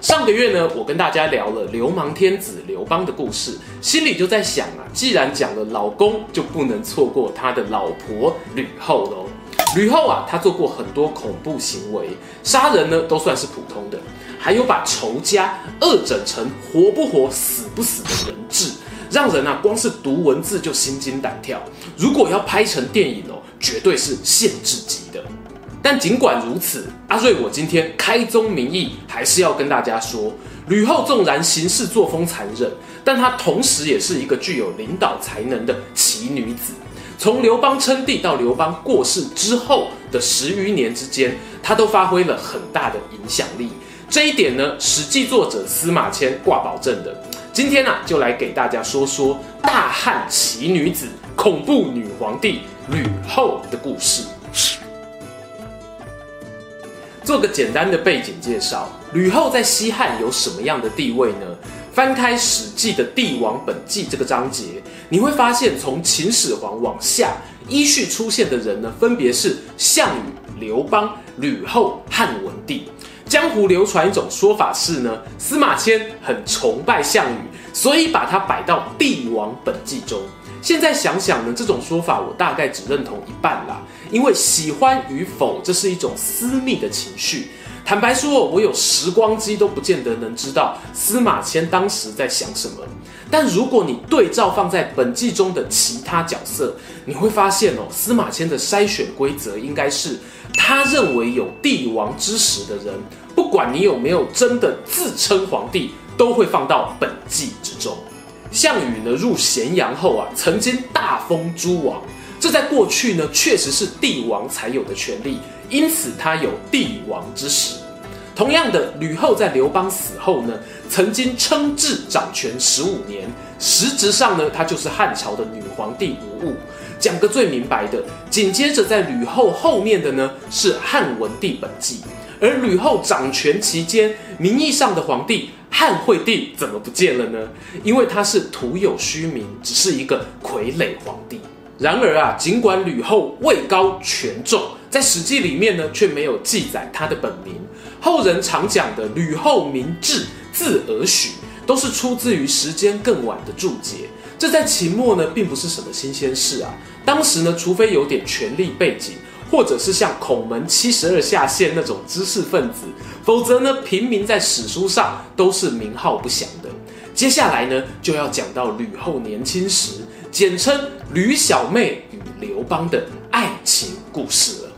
上个月呢，我跟大家聊了流氓天子刘邦的故事，心里就在想啊，既然讲了老公，就不能错过他的老婆吕后喽。吕后啊，她做过很多恐怖行为，杀人呢都算是普通的，还有把仇家恶整成活不活、死不死的人质，让人啊光是读文字就心惊胆跳。如果要拍成电影哦，绝对是限制级的。但尽管如此，阿瑞我今天开宗明义还是要跟大家说，吕后纵然行事作风残忍，但她同时也是一个具有领导才能的奇女子。从刘邦称帝到刘邦过世之后的十余年之间，她都发挥了很大的影响力。这一点呢，《史记》作者司马迁挂保证的。今天呢、啊，就来给大家说说大汉奇女子、恐怖女皇帝吕后的故事。做个简单的背景介绍，吕后在西汉有什么样的地位呢？翻开《史记》的《帝王本纪》这个章节，你会发现，从秦始皇往下依序出现的人呢，分别是项羽、刘邦、吕后、汉文帝。江湖流传一种说法是呢，司马迁很崇拜项羽，所以把他摆到《帝王本纪》中。现在想想呢，这种说法我大概只认同一半啦。因为喜欢与否，这是一种私密的情绪。坦白说，我有时光机都不见得能知道司马迁当时在想什么。但如果你对照放在本纪中的其他角色，你会发现哦，司马迁的筛选规则应该是：他认为有帝王之实的人，不管你有没有真的自称皇帝，都会放到本纪之中。项羽呢，入咸阳后啊，曾经大封诸王，这在过去呢，确实是帝王才有的权利，因此他有帝王之实。同样的，吕后在刘邦死后呢，曾经称制掌权十五年，实质上呢，她就是汉朝的女皇帝无误。讲个最明白的，紧接着在吕后后面的呢，是汉文帝本纪，而吕后掌权期间，名义上的皇帝。汉惠帝怎么不见了呢？因为他是徒有虚名，只是一个傀儡皇帝。然而啊，尽管吕后位高权重，在《史记》里面呢，却没有记载他的本名。后人常讲的“吕后名雉，字儿许”，都是出自于时间更晚的注解。这在秦末呢，并不是什么新鲜事啊。当时呢，除非有点权力背景。或者是像孔门七十二下线那种知识分子，否则呢，平民在史书上都是名号不详的。接下来呢，就要讲到吕后年轻时，简称吕小妹与刘邦的爱情故事了。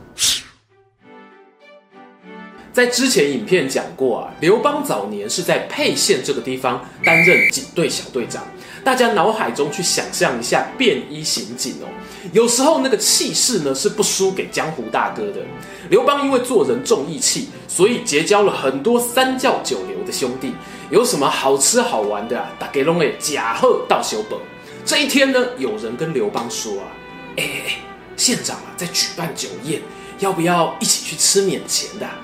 在之前影片讲过啊，刘邦早年是在沛县这个地方担任警队小队长。大家脑海中去想象一下便衣刑警哦，有时候那个气势呢是不输给江湖大哥的。刘邦因为做人重义气，所以结交了很多三教九流的兄弟。有什么好吃好玩的啊？大家拢会呷好到小本。这一天呢，有人跟刘邦说啊，哎哎哎，县长啊在举办酒宴，要不要一起去吃免钱的啊？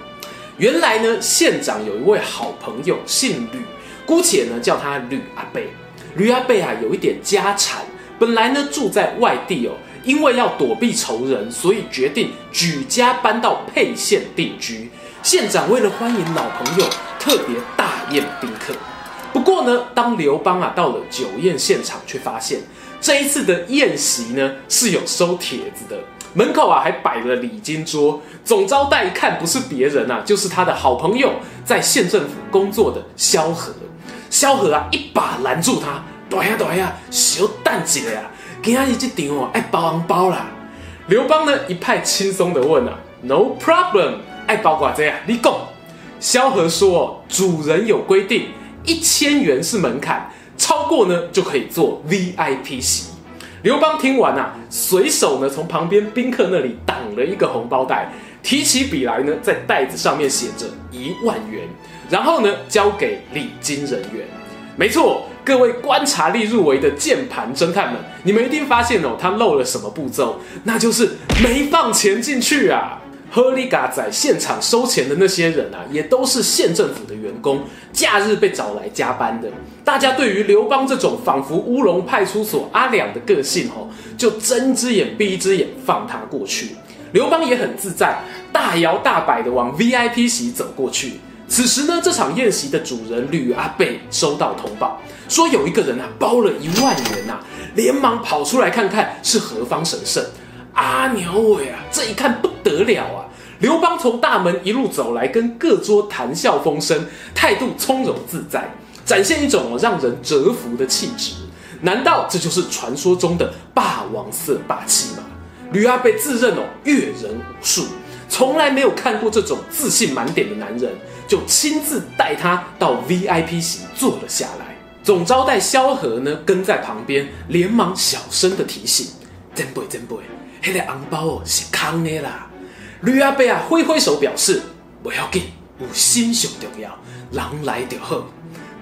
原来呢，县长有一位好朋友姓吕，姑且呢叫他吕阿贝。吕阿贝啊，有一点家产，本来呢住在外地哦，因为要躲避仇人，所以决定举家搬到沛县定居。县长为了欢迎老朋友，特别大宴宾客。不过呢，当刘邦啊到了酒宴现场，却发现这一次的宴席呢是有收帖子的，门口啊还摆了礼金桌，总招待一看不是别人啊，就是他的好朋友，在县政府工作的萧何。萧何啊，一把拦住他，大呀大呀，小等一下啊，今仔日这场哦，爱包红包啦。刘邦呢，一派轻松的问啊，No problem，爱包寡这啊，你讲。萧何说，主人有规定，一千元是门槛，超过呢就可以做 VIP 席。刘邦听完啊，随手呢从旁边宾客那里挡了一个红包袋，提起笔来呢，在袋子上面写着一万元。然后呢，交给礼金人员。没错，各位观察力入围的键盘侦探们，你们一定发现哦，他漏了什么步骤？那就是没放钱进去啊！合理嘎在现场收钱的那些人啊，也都是县政府的员工，假日被找来加班的。大家对于刘邦这种仿佛乌龙派出所阿两的个性哦，就睁只眼闭一只眼放他过去。刘邦也很自在，大摇大摆的往 VIP 席走过去。此时呢，这场宴席的主人吕阿贝收到通报，说有一个人啊包了一万元啊，连忙跑出来看看是何方神圣。阿牛尾啊，这一看不得了啊！刘邦从大门一路走来，跟各桌谈笑风生，态度从容自在，展现一种让人折服的气质。难道这就是传说中的霸王色霸气吗？吕阿贝自认哦阅人无数，从来没有看过这种自信满点的男人，就亲自带他到 VIP 席坐了下来。总招待萧何呢跟在旁边，连忙小声的提醒：“真不真不。”那个红包哦是空的啦，吕阿伯啊挥挥手表示不要紧，有心上重要，人来就好。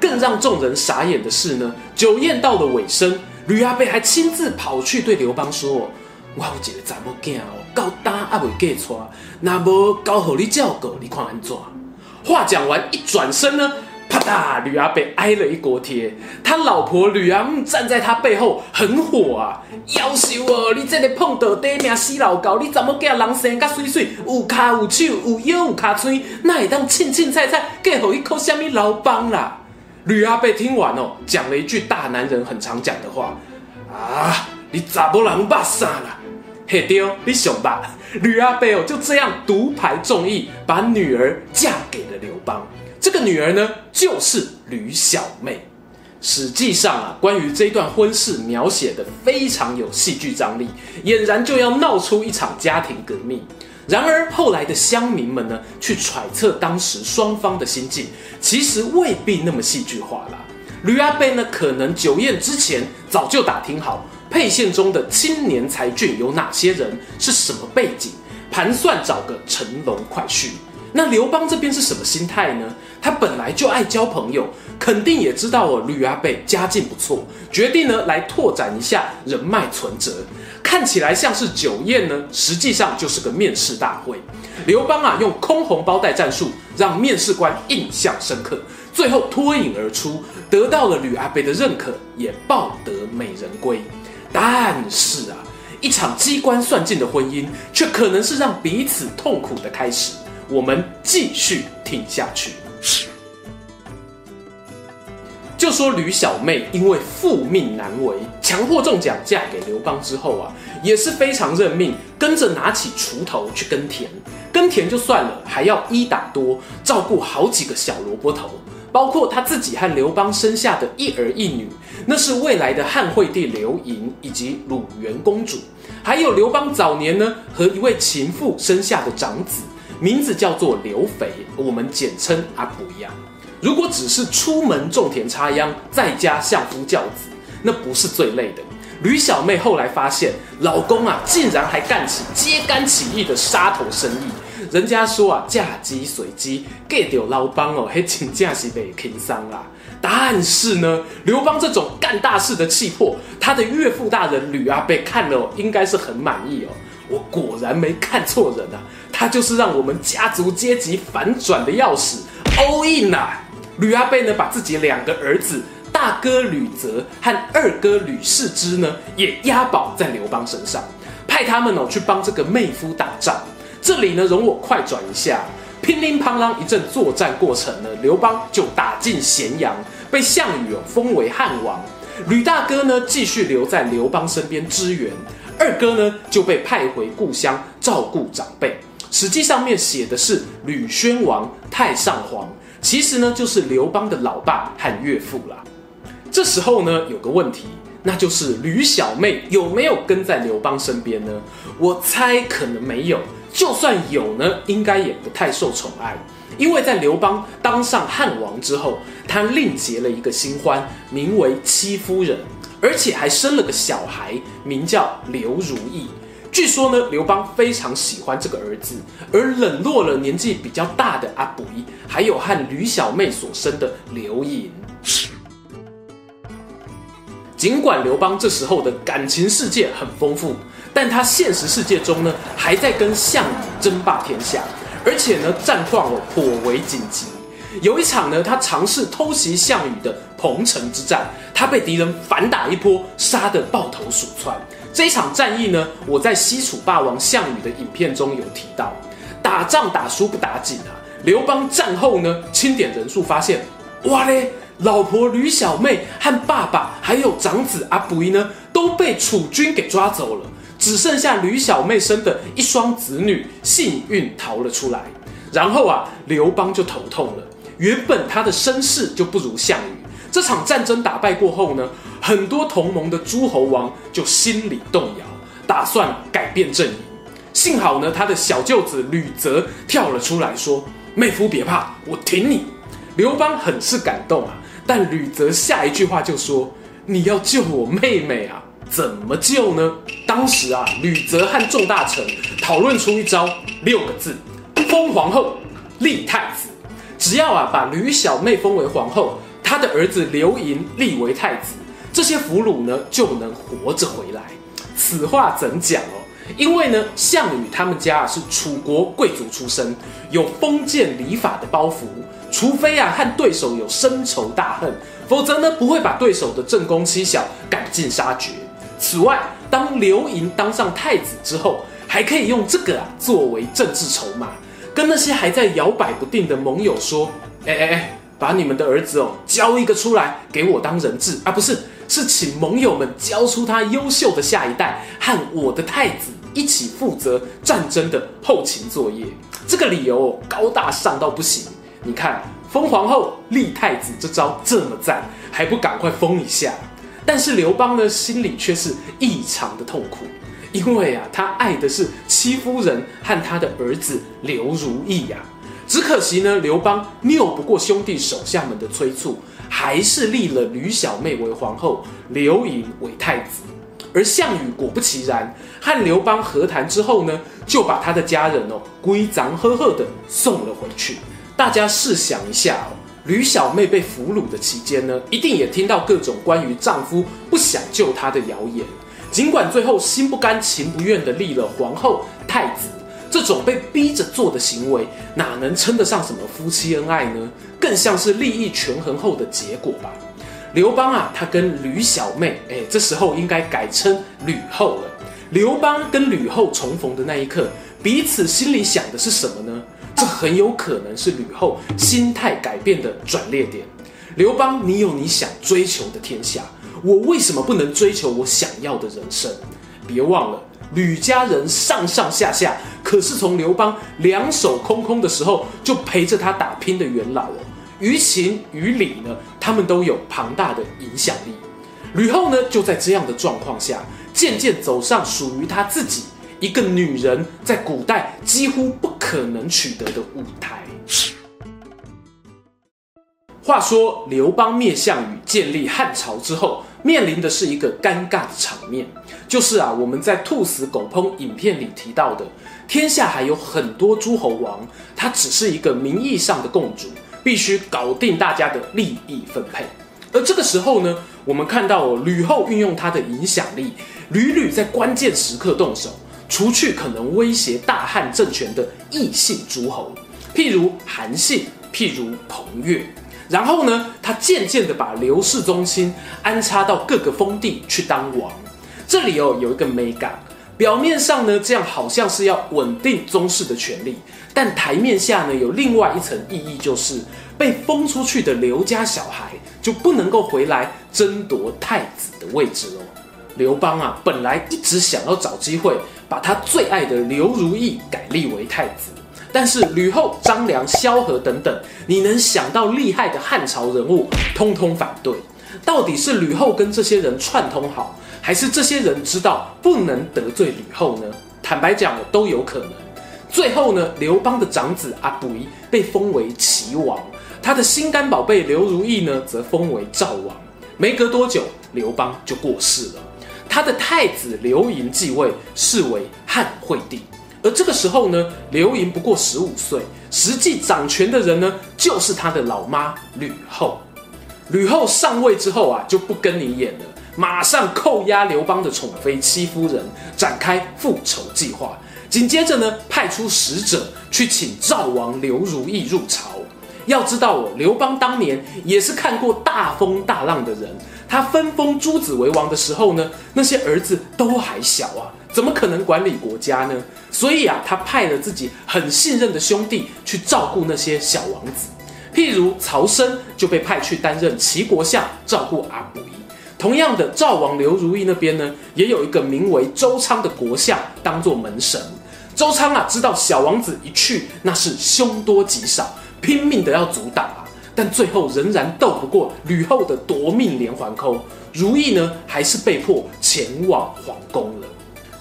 更让众人傻眼的是呢，酒宴到了尾声，吕阿伯还亲自跑去对刘邦说：“我有一个查某囝哦，高大啊未嫁娶，那无交好你照顾，你看安怎？”话讲完，一转身呢。啪嗒！吕阿伯挨了一锅贴，他老婆吕阿木站在他背后很火啊！夭寿哦，你这个碰到底命死老狗，你怎么叫人生甲水水，有脚有手有腰有卡嘴，那会当凊凊彩彩嫁予一口什么老帮啦？吕阿伯听完哦，讲了一句大男人很常讲的话啊！你查某人捌啥啦？嘿丢，你想吧？吕阿伯哦就这样独排众议，把女儿嫁给了刘邦。这个女儿呢，就是吕小妹。史记上啊，关于这段婚事描写的非常有戏剧张力，俨然就要闹出一场家庭革命。然而后来的乡民们呢，去揣测当时双方的心境，其实未必那么戏剧化啦。吕阿贝呢，可能酒宴之前早就打听好沛县中的青年才俊有哪些人，是什么背景，盘算找个乘龙快婿。那刘邦这边是什么心态呢？他本来就爱交朋友，肯定也知道我，吕阿伯家境不错，决定呢来拓展一下人脉存折。看起来像是酒宴呢，实际上就是个面试大会。刘邦啊，用空红包袋战术，让面试官印象深刻，最后脱颖而出，得到了吕阿伯的认可，也抱得美人归。但是啊，一场机关算尽的婚姻，却可能是让彼此痛苦的开始。我们继续听下去。就说吕小妹因为父命难违，强迫中奖嫁给刘邦之后啊，也是非常认命，跟着拿起锄头去耕田。耕田就算了，还要一打多，照顾好几个小萝卜头，包括他自己和刘邦生下的一儿一女，那是未来的汉惠帝刘盈以及鲁元公主，还有刘邦早年呢和一位情妇生下的长子。名字叫做刘肥，我们简称阿不一样。如果只是出门种田插秧，在家相夫教子，那不是最累的。吕小妹后来发现，老公啊，竟然还干起揭竿起义的杀头生意。人家说啊，嫁鸡随鸡，给掉老邦哦，还请假是被轻伤啦。但是呢，刘邦这种干大事的气魄，他的岳父大人吕阿伯看了，应该是很满意哦。我果然没看错人啊。他就是让我们家族阶级反转的钥匙，all in 啊！吕阿贝呢，把自己两个儿子，大哥吕泽和二哥吕士之呢，也押宝在刘邦身上，派他们哦去帮这个妹夫打仗。这里呢，容我快转一下，乒铃乓啷一阵作战过程呢，刘邦就打进咸阳，被项羽哦封为汉王。吕大哥呢，继续留在刘邦身边支援，二哥呢就被派回故乡照顾长辈。史记上面写的是吕宣王、太上皇，其实呢就是刘邦的老爸和岳父啦。这时候呢有个问题，那就是吕小妹有没有跟在刘邦身边呢？我猜可能没有，就算有呢，应该也不太受宠爱，因为在刘邦当上汉王之后，他另结了一个新欢，名为戚夫人，而且还生了个小孩，名叫刘如意。据说呢，刘邦非常喜欢这个儿子，而冷落了年纪比较大的阿不，还有和吕小妹所生的刘盈。尽管刘邦这时候的感情世界很丰富，但他现实世界中呢，还在跟项羽争霸天下，而且呢，战况哦颇为紧急。有一场呢，他尝试偷袭项羽的彭城之战，他被敌人反打一波，杀得抱头鼠窜。这一场战役呢，我在西楚霸王项羽的影片中有提到。打仗打输不打紧啊，刘邦战后呢，清点人数发现，哇嘞，老婆吕小妹和爸爸还有长子阿不呢，都被楚军给抓走了，只剩下吕小妹生的一双子女幸运逃了出来。然后啊，刘邦就头痛了。原本他的身世就不如项羽，这场战争打败过后呢，很多同盟的诸侯王就心里动摇，打算改变阵营。幸好呢，他的小舅子吕泽跳了出来说：“妹夫别怕，我挺你。”刘邦很是感动啊，但吕泽下一句话就说：“你要救我妹妹啊，怎么救呢？”当时啊，吕泽和众大臣讨论出一招，六个字：封皇后，立太子。只要啊把吕小妹封为皇后，他的儿子刘盈立为太子，这些俘虏呢就能活着回来。此话怎讲哦？因为呢，项羽他们家啊是楚国贵族出身，有封建礼法的包袱，除非啊和对手有深仇大恨，否则呢不会把对手的正宫妻小赶尽杀绝。此外，当刘盈当上太子之后，还可以用这个啊作为政治筹码。跟那些还在摇摆不定的盟友说：“哎哎哎，把你们的儿子哦交一个出来给我当人质啊！不是，是请盟友们交出他优秀的下一代，和我的太子一起负责战争的后勤作业。这个理由高大上到不行。你看，封皇后立太子这招这么赞，还不赶快封一下？但是刘邦呢，心里却是异常的痛苦。”因为啊，他爱的是戚夫人和他的儿子刘如意呀、只可惜呢，刘邦拗不过兄弟手下们的催促，还是立了吕小妹为皇后，刘盈为太子。而项羽果不其然，和刘邦和谈之后呢，就把他的家人哦，归葬呵呵的送了回去。大家试想一下哦，吕小妹被俘虏的期间呢，一定也听到各种关于丈夫不想救她的谣言。尽管最后心不甘情不愿的立了皇后、太子，这种被逼着做的行为，哪能称得上什么夫妻恩爱呢？更像是利益权衡后的结果吧。刘邦啊，他跟吕小妹，哎，这时候应该改称吕后了。刘邦跟吕后重逢的那一刻，彼此心里想的是什么呢？这很有可能是吕后心态改变的转捩点。刘邦，你有你想追求的天下。我为什么不能追求我想要的人生？别忘了，吕家人上上下下可是从刘邦两手空空的时候就陪着他打拼的元老哦。于情于理呢，他们都有庞大的影响力。吕后呢，就在这样的状况下，渐渐走上属于她自己一个女人在古代几乎不可能取得的舞台。话说，刘邦灭项羽，建立汉朝之后，面临的是一个尴尬的场面，就是啊，我们在兔死狗烹影片里提到的，天下还有很多诸侯王，他只是一个名义上的共主，必须搞定大家的利益分配。而这个时候呢，我们看到吕后运用她的影响力，屡屡在关键时刻动手，除去可能威胁大汉政权的异姓诸侯，譬如韩信，譬如彭越。然后呢，他渐渐地把刘氏宗亲安插到各个封地去当王。这里哦有一个美感，表面上呢这样好像是要稳定宗室的权力，但台面下呢有另外一层意义，就是被封出去的刘家小孩就不能够回来争夺太子的位置喽。刘邦啊，本来一直想要找机会把他最爱的刘如意改立为太子。但是吕后、张良、萧何等等，你能想到厉害的汉朝人物，通通反对。到底是吕后跟这些人串通好，还是这些人知道不能得罪吕后呢？坦白讲，都有可能。最后呢，刘邦的长子阿不被封为齐王，他的心肝宝贝刘如意呢，则封为赵王。没隔多久，刘邦就过世了，他的太子刘盈继位，是为汉惠帝。而这个时候呢，刘盈不过十五岁，实际掌权的人呢，就是他的老妈吕后。吕后上位之后啊，就不跟你演了，马上扣押刘邦的宠妃戚夫人，展开复仇计划。紧接着呢，派出使者去请赵王刘如意入朝。要知道哦，刘邦当年也是看过大风大浪的人。他分封诸子为王的时候呢，那些儿子都还小啊，怎么可能管理国家呢？所以啊，他派了自己很信任的兄弟去照顾那些小王子。譬如曹参就被派去担任齐国相，照顾阿伯。同样的，赵王刘如意那边呢，也有一个名为周昌的国相当做门神。周昌啊，知道小王子一去，那是凶多吉少，拼命的要阻挡啊，但最后仍然斗不过吕后的夺命连环扣，如意呢，还是被迫前往皇宫了。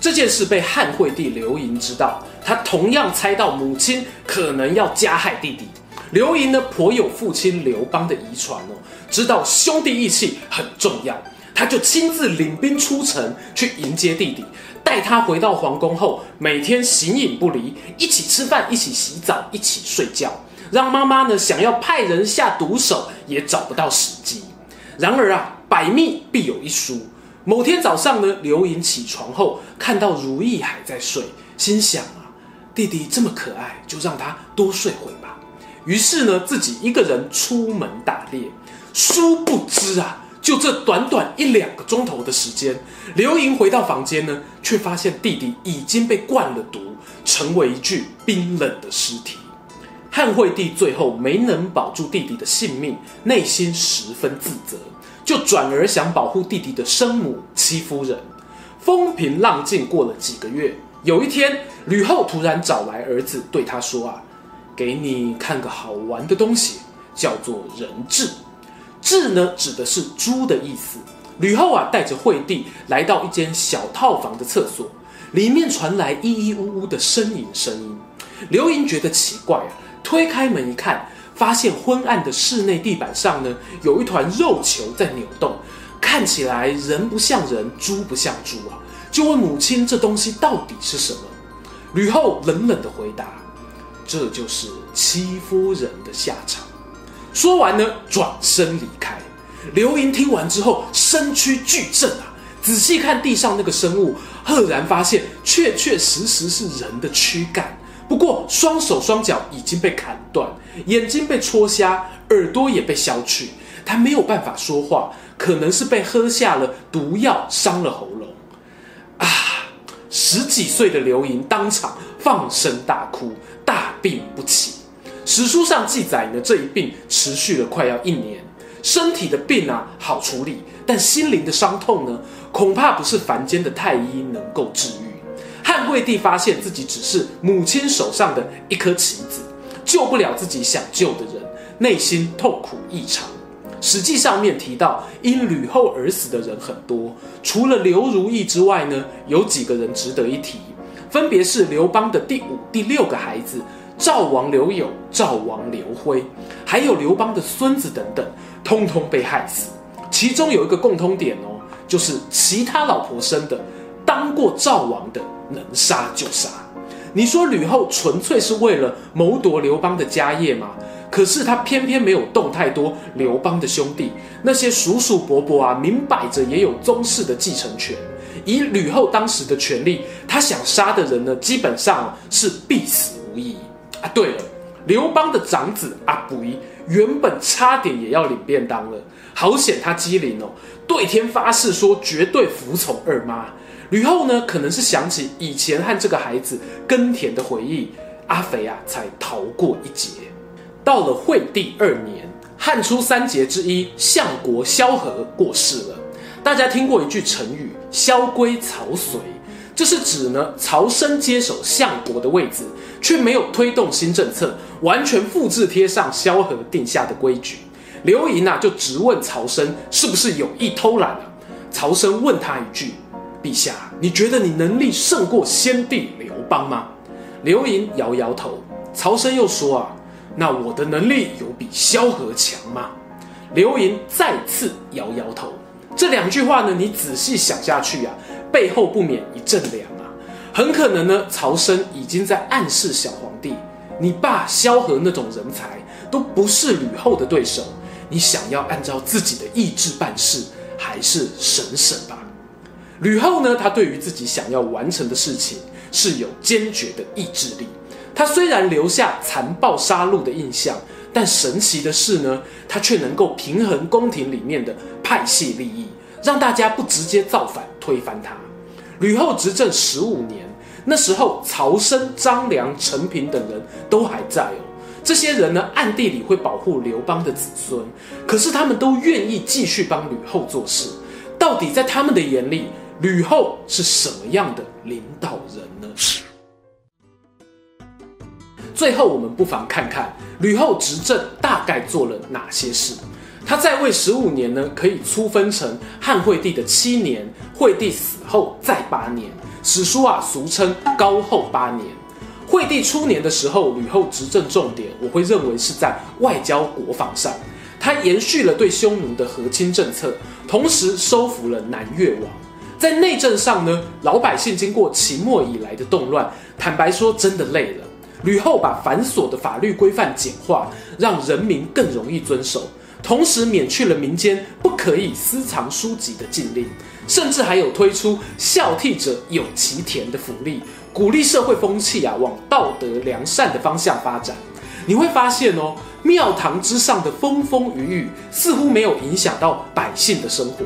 这件事被汉惠帝刘盈知道，他同样猜到母亲可能要加害弟弟。刘盈呢，颇有父亲刘邦的遗传哦，知道兄弟义气很重要，他就亲自领兵出城去迎接弟弟。带他回到皇宫后，每天形影不离，一起吃饭，一起洗澡，一起睡觉，让妈妈呢想要派人下毒手也找不到时机。然而啊，百密必有一疏。某天早上呢，刘盈起床后看到如意还在睡，心想啊，弟弟这么可爱，就让他多睡会吧。于是呢，自己一个人出门打猎。殊不知啊。就这短短一两个钟头的时间，刘盈回到房间呢，却发现弟弟已经被灌了毒，成为一具冰冷的尸体。汉惠帝最后没能保住弟弟的性命，内心十分自责，就转而想保护弟弟的生母戚夫人。风平浪静过了几个月，有一天，吕后突然找来儿子，对他说：“啊，给你看个好玩的东西，叫做人彘。”彘呢，指的是猪的意思。吕后啊，带着惠帝来到一间小套房的厕所，里面传来咿咿呜呜的呻吟声音。刘盈觉得奇怪啊，推开门一看，发现昏暗的室内地板上呢，有一团肉球在扭动，看起来人不像人，猪不像猪啊，就问母亲这东西到底是什么？吕后冷冷的回答：“这就是戚夫人的下场。”说完呢，转身离开。刘盈听完之后，身躯剧震啊！仔细看地上那个生物，赫然发现确确实实是人的躯干，不过双手双脚已经被砍断，眼睛被戳瞎，耳朵也被削去，他没有办法说话，可能是被喝下了毒药，伤了喉咙。啊！十几岁的刘盈当场放声大哭，大病不起。史书上记载呢，这一病持续了快要一年。身体的病啊好处理，但心灵的伤痛呢，恐怕不是凡间的太医能够治愈。汉惠帝发现自己只是母亲手上的一颗棋子，救不了自己想救的人，内心痛苦异常。史记上面提到，因吕后而死的人很多，除了刘如意之外呢，有几个人值得一提，分别是刘邦的第五、第六个孩子。赵王刘友、赵王刘辉，还有刘邦的孙子等等，通通被害死。其中有一个共通点哦，就是其他老婆生的，当过赵王的，能杀就杀。你说吕后纯粹是为了谋夺刘邦的家业吗？可是他偏偏没有动太多刘邦的兄弟，那些叔叔伯伯啊，明摆着也有宗室的继承权。以吕后当时的权力，他想杀的人呢，基本上是必死无疑。啊，对了，刘邦的长子阿伯原本差点也要领便当了，好险他机灵哦，对天发誓说绝对服从二妈。吕后呢，可能是想起以前和这个孩子耕田的回忆，阿肥啊才逃过一劫。到了。惠帝二年，汉初三杰之一相国萧何过世了。大家听过一句成语“萧规曹随”。这是指呢，曹参接手相国的位置，却没有推动新政策，完全复制贴上萧何定下的规矩。刘盈啊，就直问曹参是不是有意偷懒啊？曹参问他一句：“陛下，你觉得你能力胜过先帝刘邦吗？”刘盈摇摇头。曹参又说：“啊，那我的能力有比萧何强吗？”刘盈再次摇摇头。这两句话呢，你仔细想下去啊。背后不免一阵凉啊！很可能呢，曹参已经在暗示小皇帝：你爸萧何那种人才都不是吕后的对手。你想要按照自己的意志办事，还是省省吧。吕后呢，她对于自己想要完成的事情是有坚决的意志力。她虽然留下残暴杀戮的印象，但神奇的是呢，她却能够平衡宫廷里面的派系利益，让大家不直接造反推翻她。吕后执政十五年，那时候曹参、张良、陈平等人都还在哦。这些人呢，暗地里会保护刘邦的子孙，可是他们都愿意继续帮吕后做事。到底在他们的眼里，吕后是什么样的领导人呢？最后，我们不妨看看吕后执政大概做了哪些事。她在位十五年呢，可以粗分成汉惠帝的七年，惠帝死后再八年。史书啊，俗称高后八年。惠帝初年的时候，吕后执政重点，我会认为是在外交国防上。她延续了对匈奴的和亲政策，同时收服了南越王。在内政上呢，老百姓经过秦末以来的动乱，坦白说真的累了。吕后把繁琐的法律规范简化，让人民更容易遵守，同时免去了民间不可以私藏书籍的禁令，甚至还有推出孝悌者有其田的福利，鼓励社会风气啊往道德良善的方向发展。你会发现哦，庙堂之上的风风雨雨似乎没有影响到百姓的生活。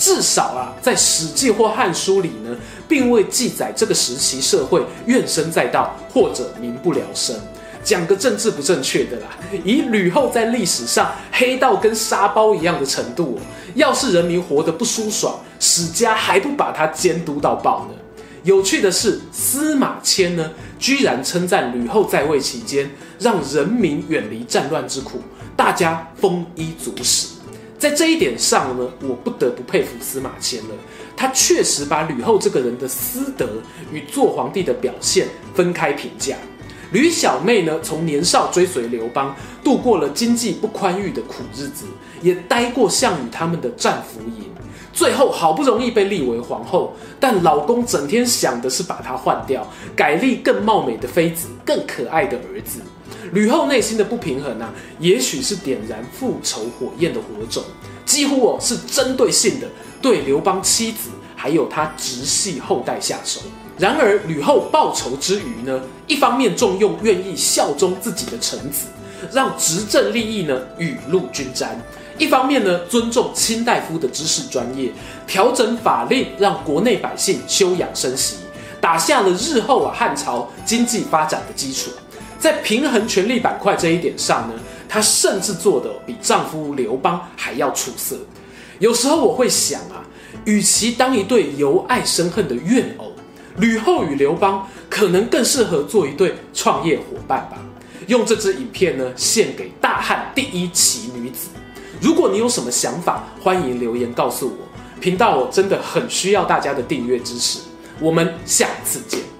至少啊，在《史记》或《汉书》里呢，并未记载这个时期社会怨声载道或者民不聊生。讲个政治不正确的啦，以吕后在历史上黑到跟沙包一样的程度，要是人民活得不舒爽，史家还不把他监督到爆呢？有趣的是，司马迁呢，居然称赞吕后在位期间让人民远离战乱之苦，大家丰衣足食。在这一点上呢，我不得不佩服司马迁了。他确实把吕后这个人的私德与做皇帝的表现分开评价。吕小妹呢，从年少追随刘邦，度过了经济不宽裕的苦日子，也待过项羽他们的战俘营，最后好不容易被立为皇后，但老公整天想的是把她换掉，改立更貌美的妃子，更可爱的儿子。吕后内心的不平衡啊，也许是点燃复仇火焰的火种，几乎哦是针对性的对刘邦妻子还有他直系后代下手。然而吕后报仇之余呢，一方面重用愿意效忠自己的臣子，让执政利益呢雨露均沾；一方面呢尊重卿大夫的知识专业，调整法令，让国内百姓休养生息，打下了日后啊汉朝经济发展的基础。在平衡权力板块这一点上呢，她甚至做得比丈夫刘邦还要出色。有时候我会想啊，与其当一对由爱生恨的怨偶，吕后与刘邦可能更适合做一对创业伙伴吧。用这支影片呢，献给大汉第一奇女子。如果你有什么想法，欢迎留言告诉我。频道我真的很需要大家的订阅支持。我们下次见。